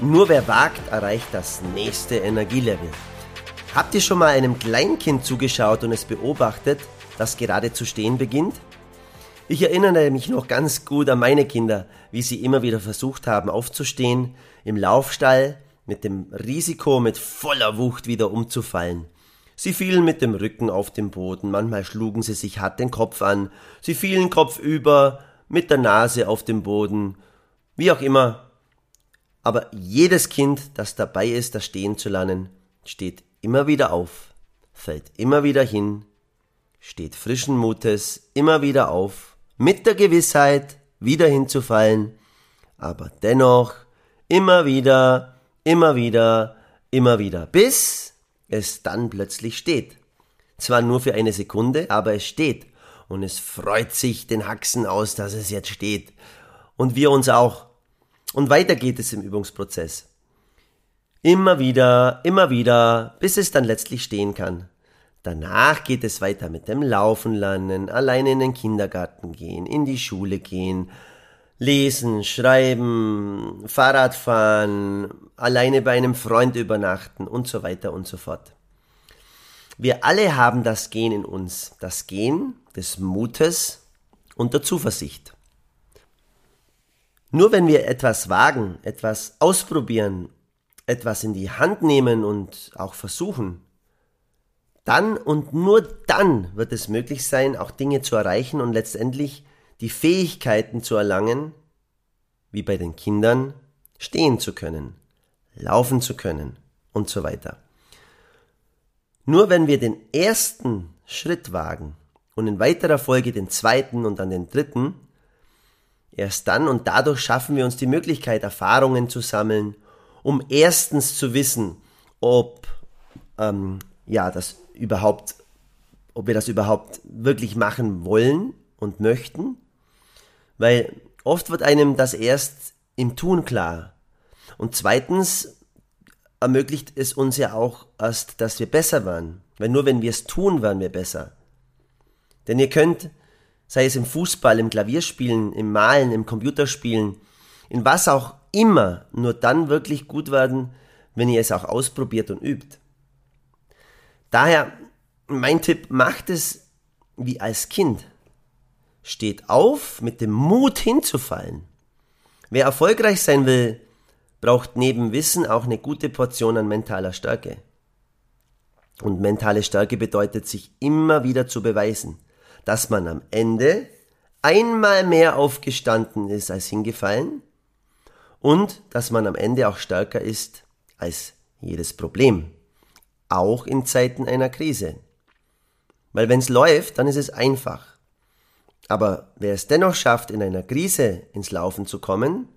Nur wer wagt, erreicht das nächste Energielevel. Habt ihr schon mal einem Kleinkind zugeschaut und es beobachtet, das gerade zu stehen beginnt? Ich erinnere mich noch ganz gut an meine Kinder, wie sie immer wieder versucht haben aufzustehen, im Laufstall, mit dem Risiko mit voller Wucht wieder umzufallen. Sie fielen mit dem Rücken auf den Boden, manchmal schlugen sie sich hart den Kopf an, sie fielen kopfüber, mit der Nase auf dem Boden, wie auch immer, aber jedes Kind, das dabei ist, das Stehen zu lernen, steht immer wieder auf, fällt immer wieder hin, steht frischen Mutes immer wieder auf, mit der Gewissheit, wieder hinzufallen, aber dennoch immer wieder, immer wieder, immer wieder, bis es dann plötzlich steht. Zwar nur für eine Sekunde, aber es steht. Und es freut sich den Haxen aus, dass es jetzt steht. Und wir uns auch. Und weiter geht es im Übungsprozess. Immer wieder, immer wieder, bis es dann letztlich stehen kann. Danach geht es weiter mit dem Laufen lernen, alleine in den Kindergarten gehen, in die Schule gehen, lesen, schreiben, Fahrrad fahren, alleine bei einem Freund übernachten und so weiter und so fort. Wir alle haben das Gen in uns, das Gen des Mutes und der Zuversicht. Nur wenn wir etwas wagen, etwas ausprobieren, etwas in die Hand nehmen und auch versuchen, dann und nur dann wird es möglich sein, auch Dinge zu erreichen und letztendlich die Fähigkeiten zu erlangen, wie bei den Kindern, stehen zu können, laufen zu können und so weiter. Nur wenn wir den ersten Schritt wagen und in weiterer Folge den zweiten und dann den dritten, Erst dann und dadurch schaffen wir uns die Möglichkeit, Erfahrungen zu sammeln, um erstens zu wissen, ob ähm, ja das überhaupt, ob wir das überhaupt wirklich machen wollen und möchten, weil oft wird einem das erst im Tun klar. Und zweitens ermöglicht es uns ja auch erst, dass wir besser waren. Weil nur wenn wir es tun, werden wir besser. Denn ihr könnt sei es im Fußball, im Klavierspielen, im Malen, im Computerspielen, in was auch immer, nur dann wirklich gut werden, wenn ihr es auch ausprobiert und übt. Daher mein Tipp, macht es wie als Kind. Steht auf mit dem Mut hinzufallen. Wer erfolgreich sein will, braucht neben Wissen auch eine gute Portion an mentaler Stärke. Und mentale Stärke bedeutet, sich immer wieder zu beweisen dass man am Ende einmal mehr aufgestanden ist als hingefallen und dass man am Ende auch stärker ist als jedes Problem, auch in Zeiten einer Krise. Weil wenn es läuft, dann ist es einfach. Aber wer es dennoch schafft, in einer Krise ins Laufen zu kommen,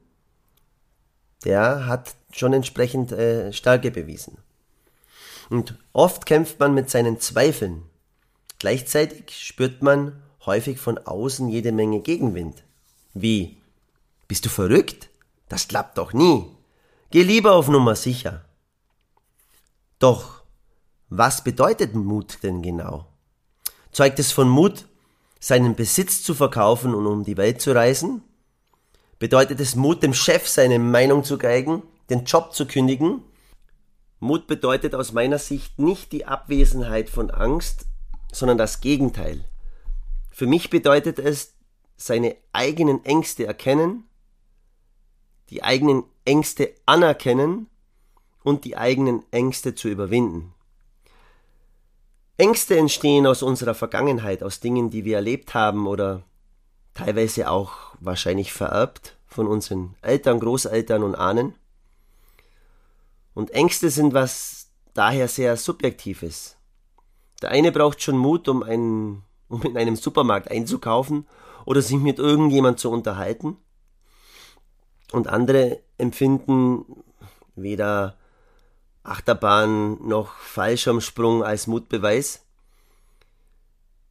der hat schon entsprechend äh, Stärke bewiesen. Und oft kämpft man mit seinen Zweifeln, Gleichzeitig spürt man häufig von außen jede Menge Gegenwind. Wie? Bist du verrückt? Das klappt doch nie. Geh lieber auf Nummer sicher. Doch, was bedeutet Mut denn genau? Zeugt es von Mut, seinen Besitz zu verkaufen und um die Welt zu reisen? Bedeutet es Mut, dem Chef seine Meinung zu geigen, den Job zu kündigen? Mut bedeutet aus meiner Sicht nicht die Abwesenheit von Angst, sondern das Gegenteil. Für mich bedeutet es, seine eigenen Ängste erkennen, die eigenen Ängste anerkennen und die eigenen Ängste zu überwinden. Ängste entstehen aus unserer Vergangenheit, aus Dingen, die wir erlebt haben oder teilweise auch wahrscheinlich vererbt von unseren Eltern, Großeltern und Ahnen. Und Ängste sind was daher sehr Subjektives. Der eine braucht schon Mut, um einen um in einem Supermarkt einzukaufen oder sich mit irgendjemand zu unterhalten. Und andere empfinden weder Achterbahn noch Fallschirmsprung als Mutbeweis.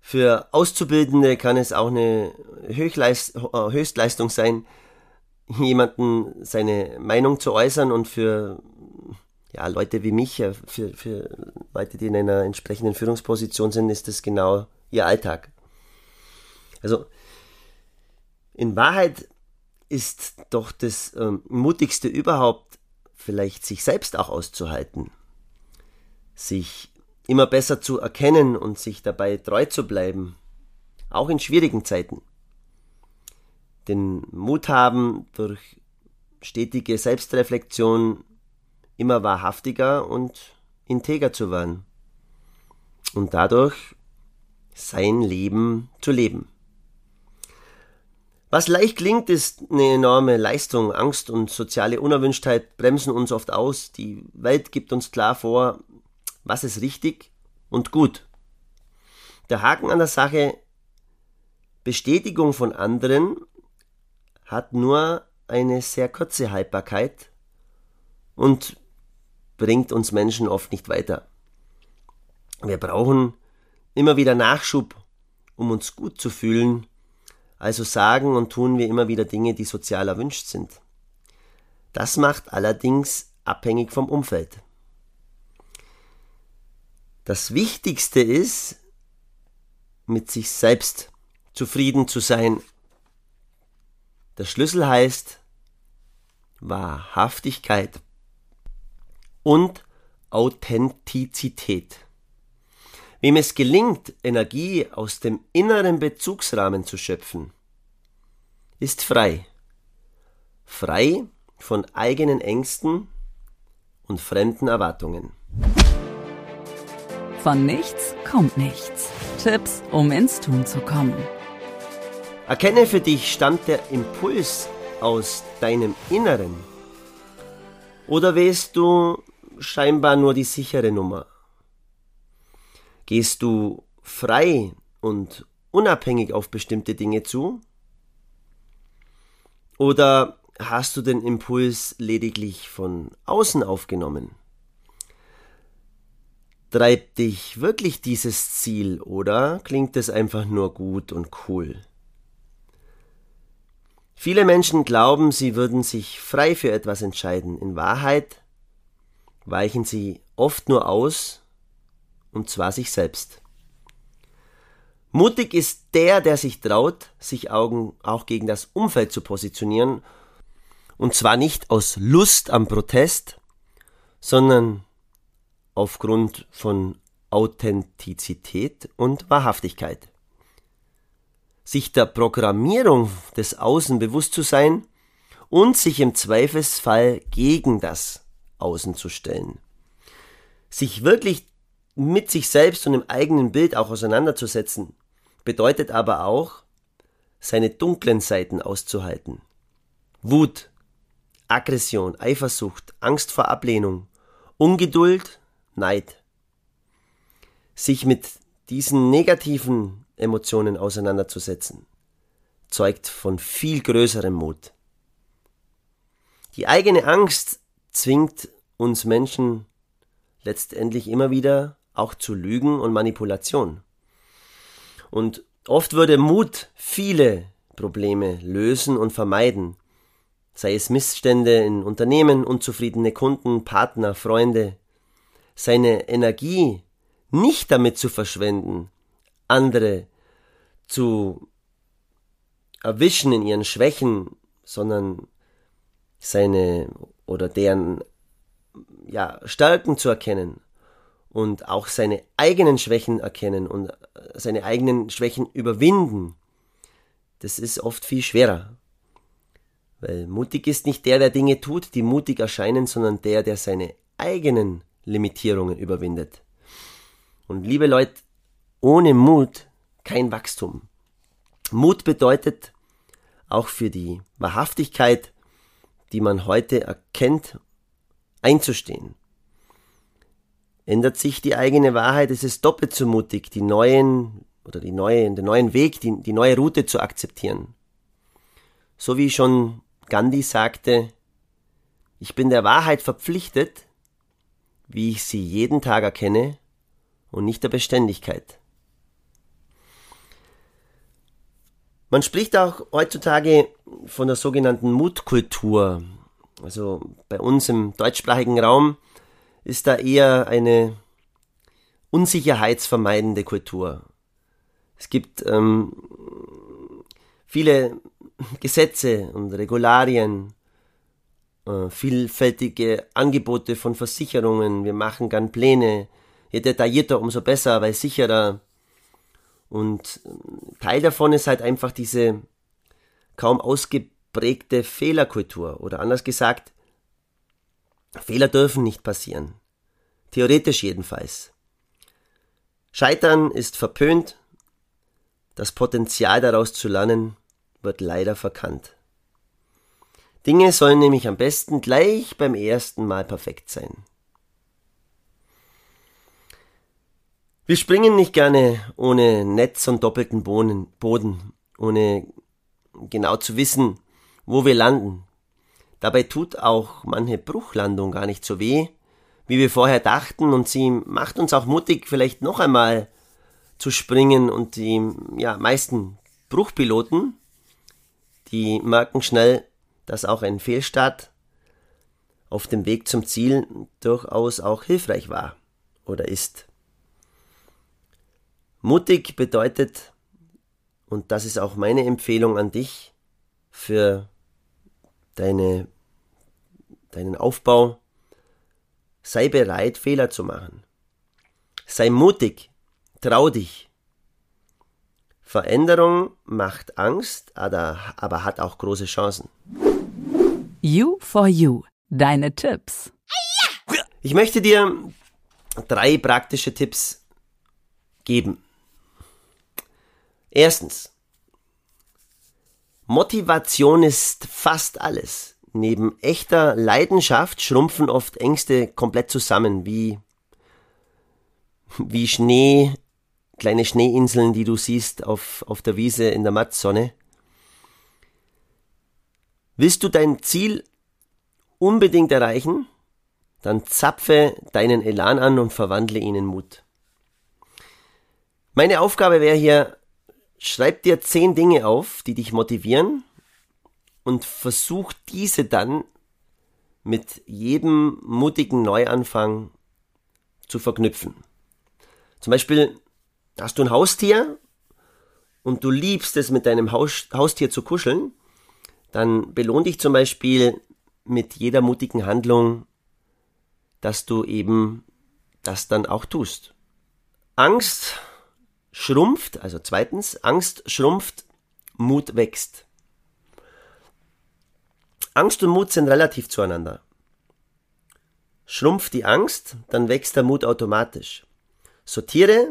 Für Auszubildende kann es auch eine Höchleist äh, Höchstleistung sein, jemanden seine Meinung zu äußern und für ja, Leute wie mich, für, für Leute, die in einer entsprechenden Führungsposition sind, ist das genau ihr Alltag. Also in Wahrheit ist doch das ähm, mutigste überhaupt, vielleicht sich selbst auch auszuhalten, sich immer besser zu erkennen und sich dabei treu zu bleiben, auch in schwierigen Zeiten. Den Mut haben, durch stetige Selbstreflexion immer wahrhaftiger und integer zu werden und dadurch sein Leben zu leben. Was leicht klingt, ist eine enorme Leistung. Angst und soziale Unerwünschtheit bremsen uns oft aus. Die Welt gibt uns klar vor, was ist richtig und gut. Der Haken an der Sache, Bestätigung von anderen hat nur eine sehr kurze Haltbarkeit und bringt uns Menschen oft nicht weiter. Wir brauchen immer wieder Nachschub, um uns gut zu fühlen, also sagen und tun wir immer wieder Dinge, die sozial erwünscht sind. Das macht allerdings abhängig vom Umfeld. Das Wichtigste ist, mit sich selbst zufrieden zu sein. Der Schlüssel heißt Wahrhaftigkeit und Authentizität. Wem es gelingt, Energie aus dem inneren Bezugsrahmen zu schöpfen, ist frei. Frei von eigenen Ängsten und fremden Erwartungen. Von nichts kommt nichts. Tipps, um ins Tun zu kommen. Erkenne für dich, stammt der Impuls aus deinem Inneren? Oder wählst du scheinbar nur die sichere Nummer? Gehst du frei und unabhängig auf bestimmte Dinge zu? Oder hast du den Impuls lediglich von außen aufgenommen? Treibt dich wirklich dieses Ziel oder klingt es einfach nur gut und cool? Viele Menschen glauben, sie würden sich frei für etwas entscheiden. In Wahrheit weichen sie oft nur aus, und zwar sich selbst. Mutig ist der, der sich traut, sich auch gegen das Umfeld zu positionieren, und zwar nicht aus Lust am Protest, sondern aufgrund von Authentizität und Wahrhaftigkeit. Sich der Programmierung des Außen bewusst zu sein und sich im Zweifelsfall gegen das Außen zu stellen. Sich wirklich mit sich selbst und im eigenen Bild auch auseinanderzusetzen, bedeutet aber auch, seine dunklen Seiten auszuhalten. Wut, Aggression, Eifersucht, Angst vor Ablehnung, Ungeduld, Neid. Sich mit diesen negativen Emotionen auseinanderzusetzen, zeugt von viel größerem Mut. Die eigene Angst zwingt uns Menschen letztendlich immer wieder auch zu Lügen und Manipulation. Und oft würde Mut viele Probleme lösen und vermeiden, sei es Missstände in Unternehmen, unzufriedene Kunden, Partner, Freunde, seine Energie nicht damit zu verschwenden, andere zu erwischen in ihren Schwächen, sondern seine oder deren ja, Stärken zu erkennen und auch seine eigenen Schwächen erkennen und seine eigenen Schwächen überwinden, das ist oft viel schwerer. Weil mutig ist nicht der, der Dinge tut, die mutig erscheinen, sondern der, der seine eigenen Limitierungen überwindet. Und liebe Leute, ohne Mut kein Wachstum. Mut bedeutet auch für die Wahrhaftigkeit, die man heute erkennt, einzustehen. Ändert sich die eigene Wahrheit, ist es doppelt so mutig, die neuen oder die neue, den neuen Weg, die, die neue Route zu akzeptieren. So wie schon Gandhi sagte, ich bin der Wahrheit verpflichtet, wie ich sie jeden Tag erkenne und nicht der Beständigkeit. Man spricht auch heutzutage von der sogenannten Mutkultur. Also bei uns im deutschsprachigen Raum ist da eher eine unsicherheitsvermeidende Kultur. Es gibt ähm, viele Gesetze und Regularien, äh, vielfältige Angebote von Versicherungen. Wir machen gern Pläne. Je detaillierter, umso besser, weil sicherer. Und ähm, Teil davon ist halt einfach diese kaum ausgeprägte Fehlerkultur. Oder anders gesagt, Fehler dürfen nicht passieren. Theoretisch jedenfalls. Scheitern ist verpönt, das Potenzial daraus zu lernen wird leider verkannt. Dinge sollen nämlich am besten gleich beim ersten Mal perfekt sein. Wir springen nicht gerne ohne Netz und doppelten Boden, ohne genau zu wissen, wo wir landen. Dabei tut auch manche Bruchlandung gar nicht so weh, wie wir vorher dachten, und sie macht uns auch mutig, vielleicht noch einmal zu springen und die ja, meisten Bruchpiloten, die merken schnell, dass auch ein Fehlstart auf dem Weg zum Ziel durchaus auch hilfreich war oder ist. Mutig bedeutet, und das ist auch meine Empfehlung an dich für deine, deinen Aufbau, Sei bereit, Fehler zu machen. Sei mutig, trau dich. Veränderung macht Angst, aber, aber hat auch große Chancen. You for You. Deine Tipps. Ich möchte dir drei praktische Tipps geben. Erstens. Motivation ist fast alles. Neben echter Leidenschaft schrumpfen oft Ängste komplett zusammen, wie, wie Schnee, kleine Schneeinseln, die du siehst auf, auf der Wiese in der Mattsonne. Willst du dein Ziel unbedingt erreichen? Dann zapfe deinen Elan an und verwandle ihn in Mut. Meine Aufgabe wäre hier, schreib dir zehn Dinge auf, die dich motivieren und versuch diese dann mit jedem mutigen Neuanfang zu verknüpfen. Zum Beispiel hast du ein Haustier und du liebst es mit deinem Haus Haustier zu kuscheln, dann belohn dich zum Beispiel mit jeder mutigen Handlung, dass du eben das dann auch tust. Angst schrumpft, also zweitens, Angst schrumpft, Mut wächst. Angst und Mut sind relativ zueinander. Schrumpft die Angst, dann wächst der Mut automatisch. Sortiere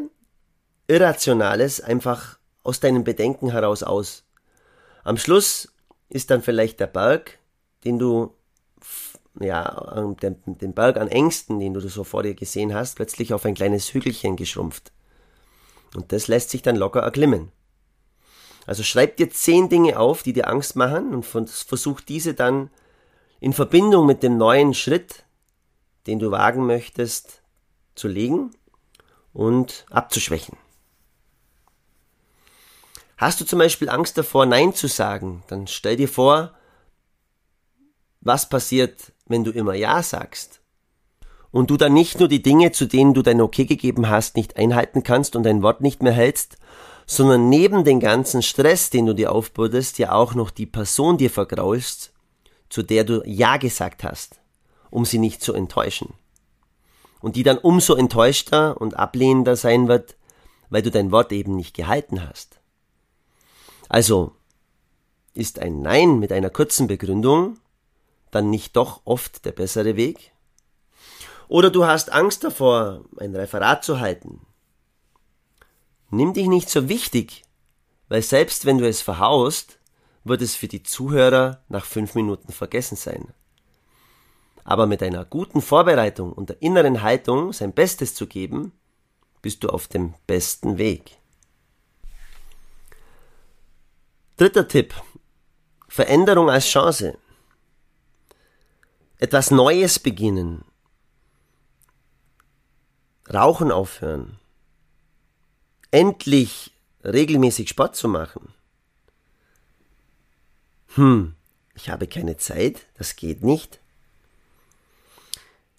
Irrationales einfach aus deinen Bedenken heraus aus. Am Schluss ist dann vielleicht der Berg, den du, ja, den, den Berg an Ängsten, den du so vor dir gesehen hast, plötzlich auf ein kleines Hügelchen geschrumpft. Und das lässt sich dann locker erklimmen. Also schreib dir zehn Dinge auf, die dir Angst machen und versuch diese dann in Verbindung mit dem neuen Schritt, den du wagen möchtest, zu legen und abzuschwächen. Hast du zum Beispiel Angst davor, Nein zu sagen, dann stell dir vor, was passiert, wenn du immer Ja sagst. Und du dann nicht nur die Dinge, zu denen du dein Okay gegeben hast, nicht einhalten kannst und dein Wort nicht mehr hältst, sondern neben den ganzen Stress, den du dir aufbürdest, ja auch noch die Person dir vergraulst, zu der du Ja gesagt hast, um sie nicht zu enttäuschen. Und die dann umso enttäuschter und ablehnender sein wird, weil du dein Wort eben nicht gehalten hast. Also, ist ein Nein mit einer kurzen Begründung dann nicht doch oft der bessere Weg? Oder du hast Angst davor, ein Referat zu halten, Nimm dich nicht so wichtig, weil selbst wenn du es verhaust, wird es für die Zuhörer nach fünf Minuten vergessen sein. Aber mit einer guten Vorbereitung und der inneren Haltung sein Bestes zu geben, bist du auf dem besten Weg. Dritter Tipp. Veränderung als Chance. Etwas Neues beginnen. Rauchen aufhören. Endlich regelmäßig Sport zu machen. Hm, ich habe keine Zeit, das geht nicht.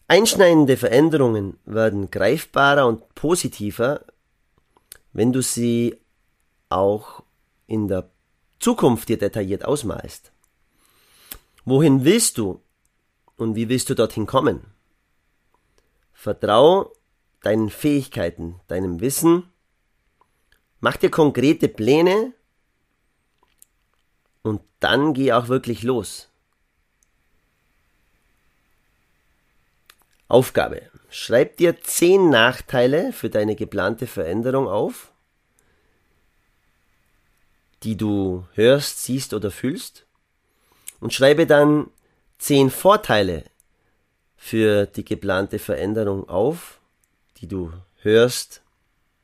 Einschneidende Veränderungen werden greifbarer und positiver, wenn du sie auch in der Zukunft dir detailliert ausmalst. Wohin willst du und wie willst du dorthin kommen? Vertrau deinen Fähigkeiten, deinem Wissen, mach dir konkrete Pläne und dann geh auch wirklich los. Aufgabe. Schreib dir zehn Nachteile für deine geplante Veränderung auf, die du hörst, siehst oder fühlst. Und schreibe dann zehn Vorteile für die geplante Veränderung auf, die du hörst,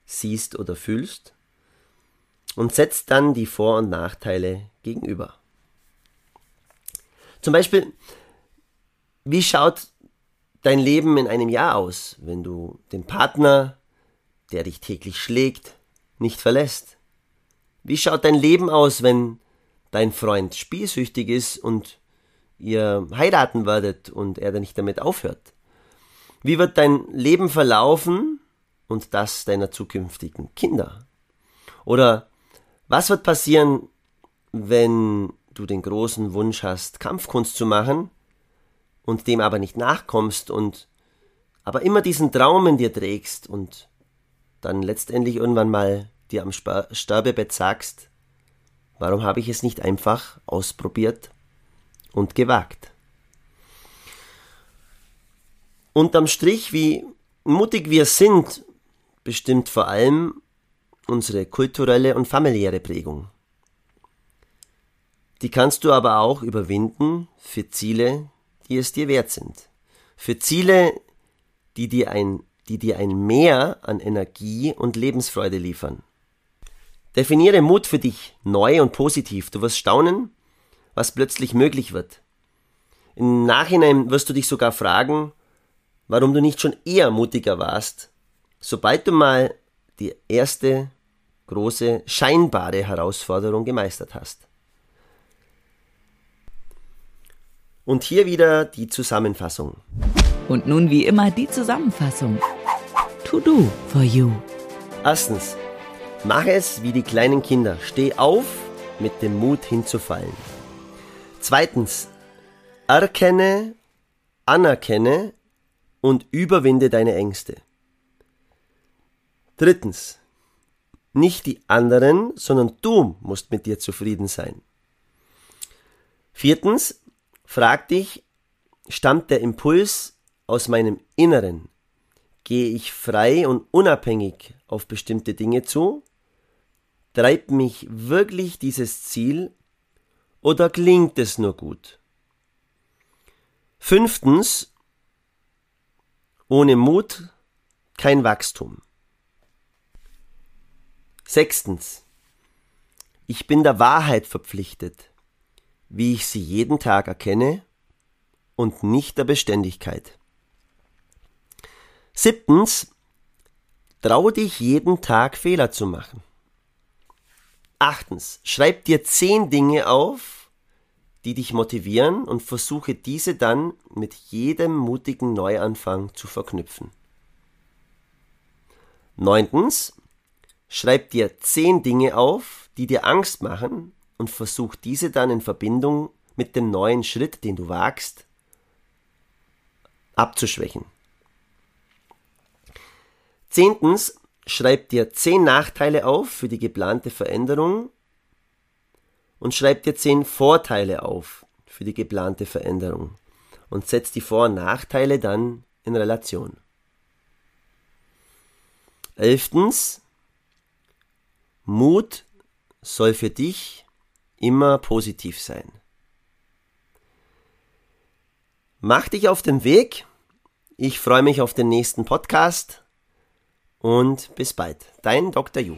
siehst oder fühlst. Und setz dann die Vor- und Nachteile gegenüber. Zum Beispiel, wie schaut dein Leben in einem Jahr aus, wenn du den Partner, der dich täglich schlägt, nicht verlässt? Wie schaut dein Leben aus, wenn dein Freund spielsüchtig ist und ihr heiraten werdet und er dann nicht damit aufhört? Wie wird dein Leben verlaufen und das deiner zukünftigen Kinder? Oder was wird passieren, wenn du den großen Wunsch hast, Kampfkunst zu machen und dem aber nicht nachkommst und aber immer diesen Traum in dir trägst und dann letztendlich irgendwann mal dir am Sterbebett sagst, warum habe ich es nicht einfach ausprobiert und gewagt? Unterm Strich, wie mutig wir sind, bestimmt vor allem unsere kulturelle und familiäre Prägung. Die kannst du aber auch überwinden für Ziele, die es dir wert sind. Für Ziele, die dir ein, die dir ein Mehr an Energie und Lebensfreude liefern. Definiere Mut für dich neu und positiv. Du wirst staunen, was plötzlich möglich wird. Im Nachhinein wirst du dich sogar fragen, warum du nicht schon eher mutiger warst, sobald du mal die erste große scheinbare Herausforderung gemeistert hast. Und hier wieder die Zusammenfassung. Und nun wie immer die Zusammenfassung. To do for you. Erstens, mach es wie die kleinen Kinder. Steh auf mit dem Mut hinzufallen. Zweitens, erkenne, anerkenne und überwinde deine Ängste. Drittens, nicht die anderen, sondern du musst mit dir zufrieden sein. Viertens, Frag dich, stammt der Impuls aus meinem Inneren? Gehe ich frei und unabhängig auf bestimmte Dinge zu? Treibt mich wirklich dieses Ziel oder klingt es nur gut? Fünftens, ohne Mut kein Wachstum. Sechstens, ich bin der Wahrheit verpflichtet wie ich sie jeden Tag erkenne und nicht der Beständigkeit. Siebtens, traue dich jeden Tag Fehler zu machen. Achtens, schreib dir zehn Dinge auf, die dich motivieren und versuche diese dann mit jedem mutigen Neuanfang zu verknüpfen. Neuntens, schreib dir zehn Dinge auf, die dir Angst machen und versuch diese dann in Verbindung mit dem neuen Schritt, den du wagst, abzuschwächen. Zehntens, schreib dir zehn Nachteile auf für die geplante Veränderung und schreib dir zehn Vorteile auf für die geplante Veränderung und setz die Vor- und Nachteile dann in Relation. Elftens, Mut soll für dich immer positiv sein. Mach dich auf den Weg. Ich freue mich auf den nächsten Podcast und bis bald. Dein Dr. Ju.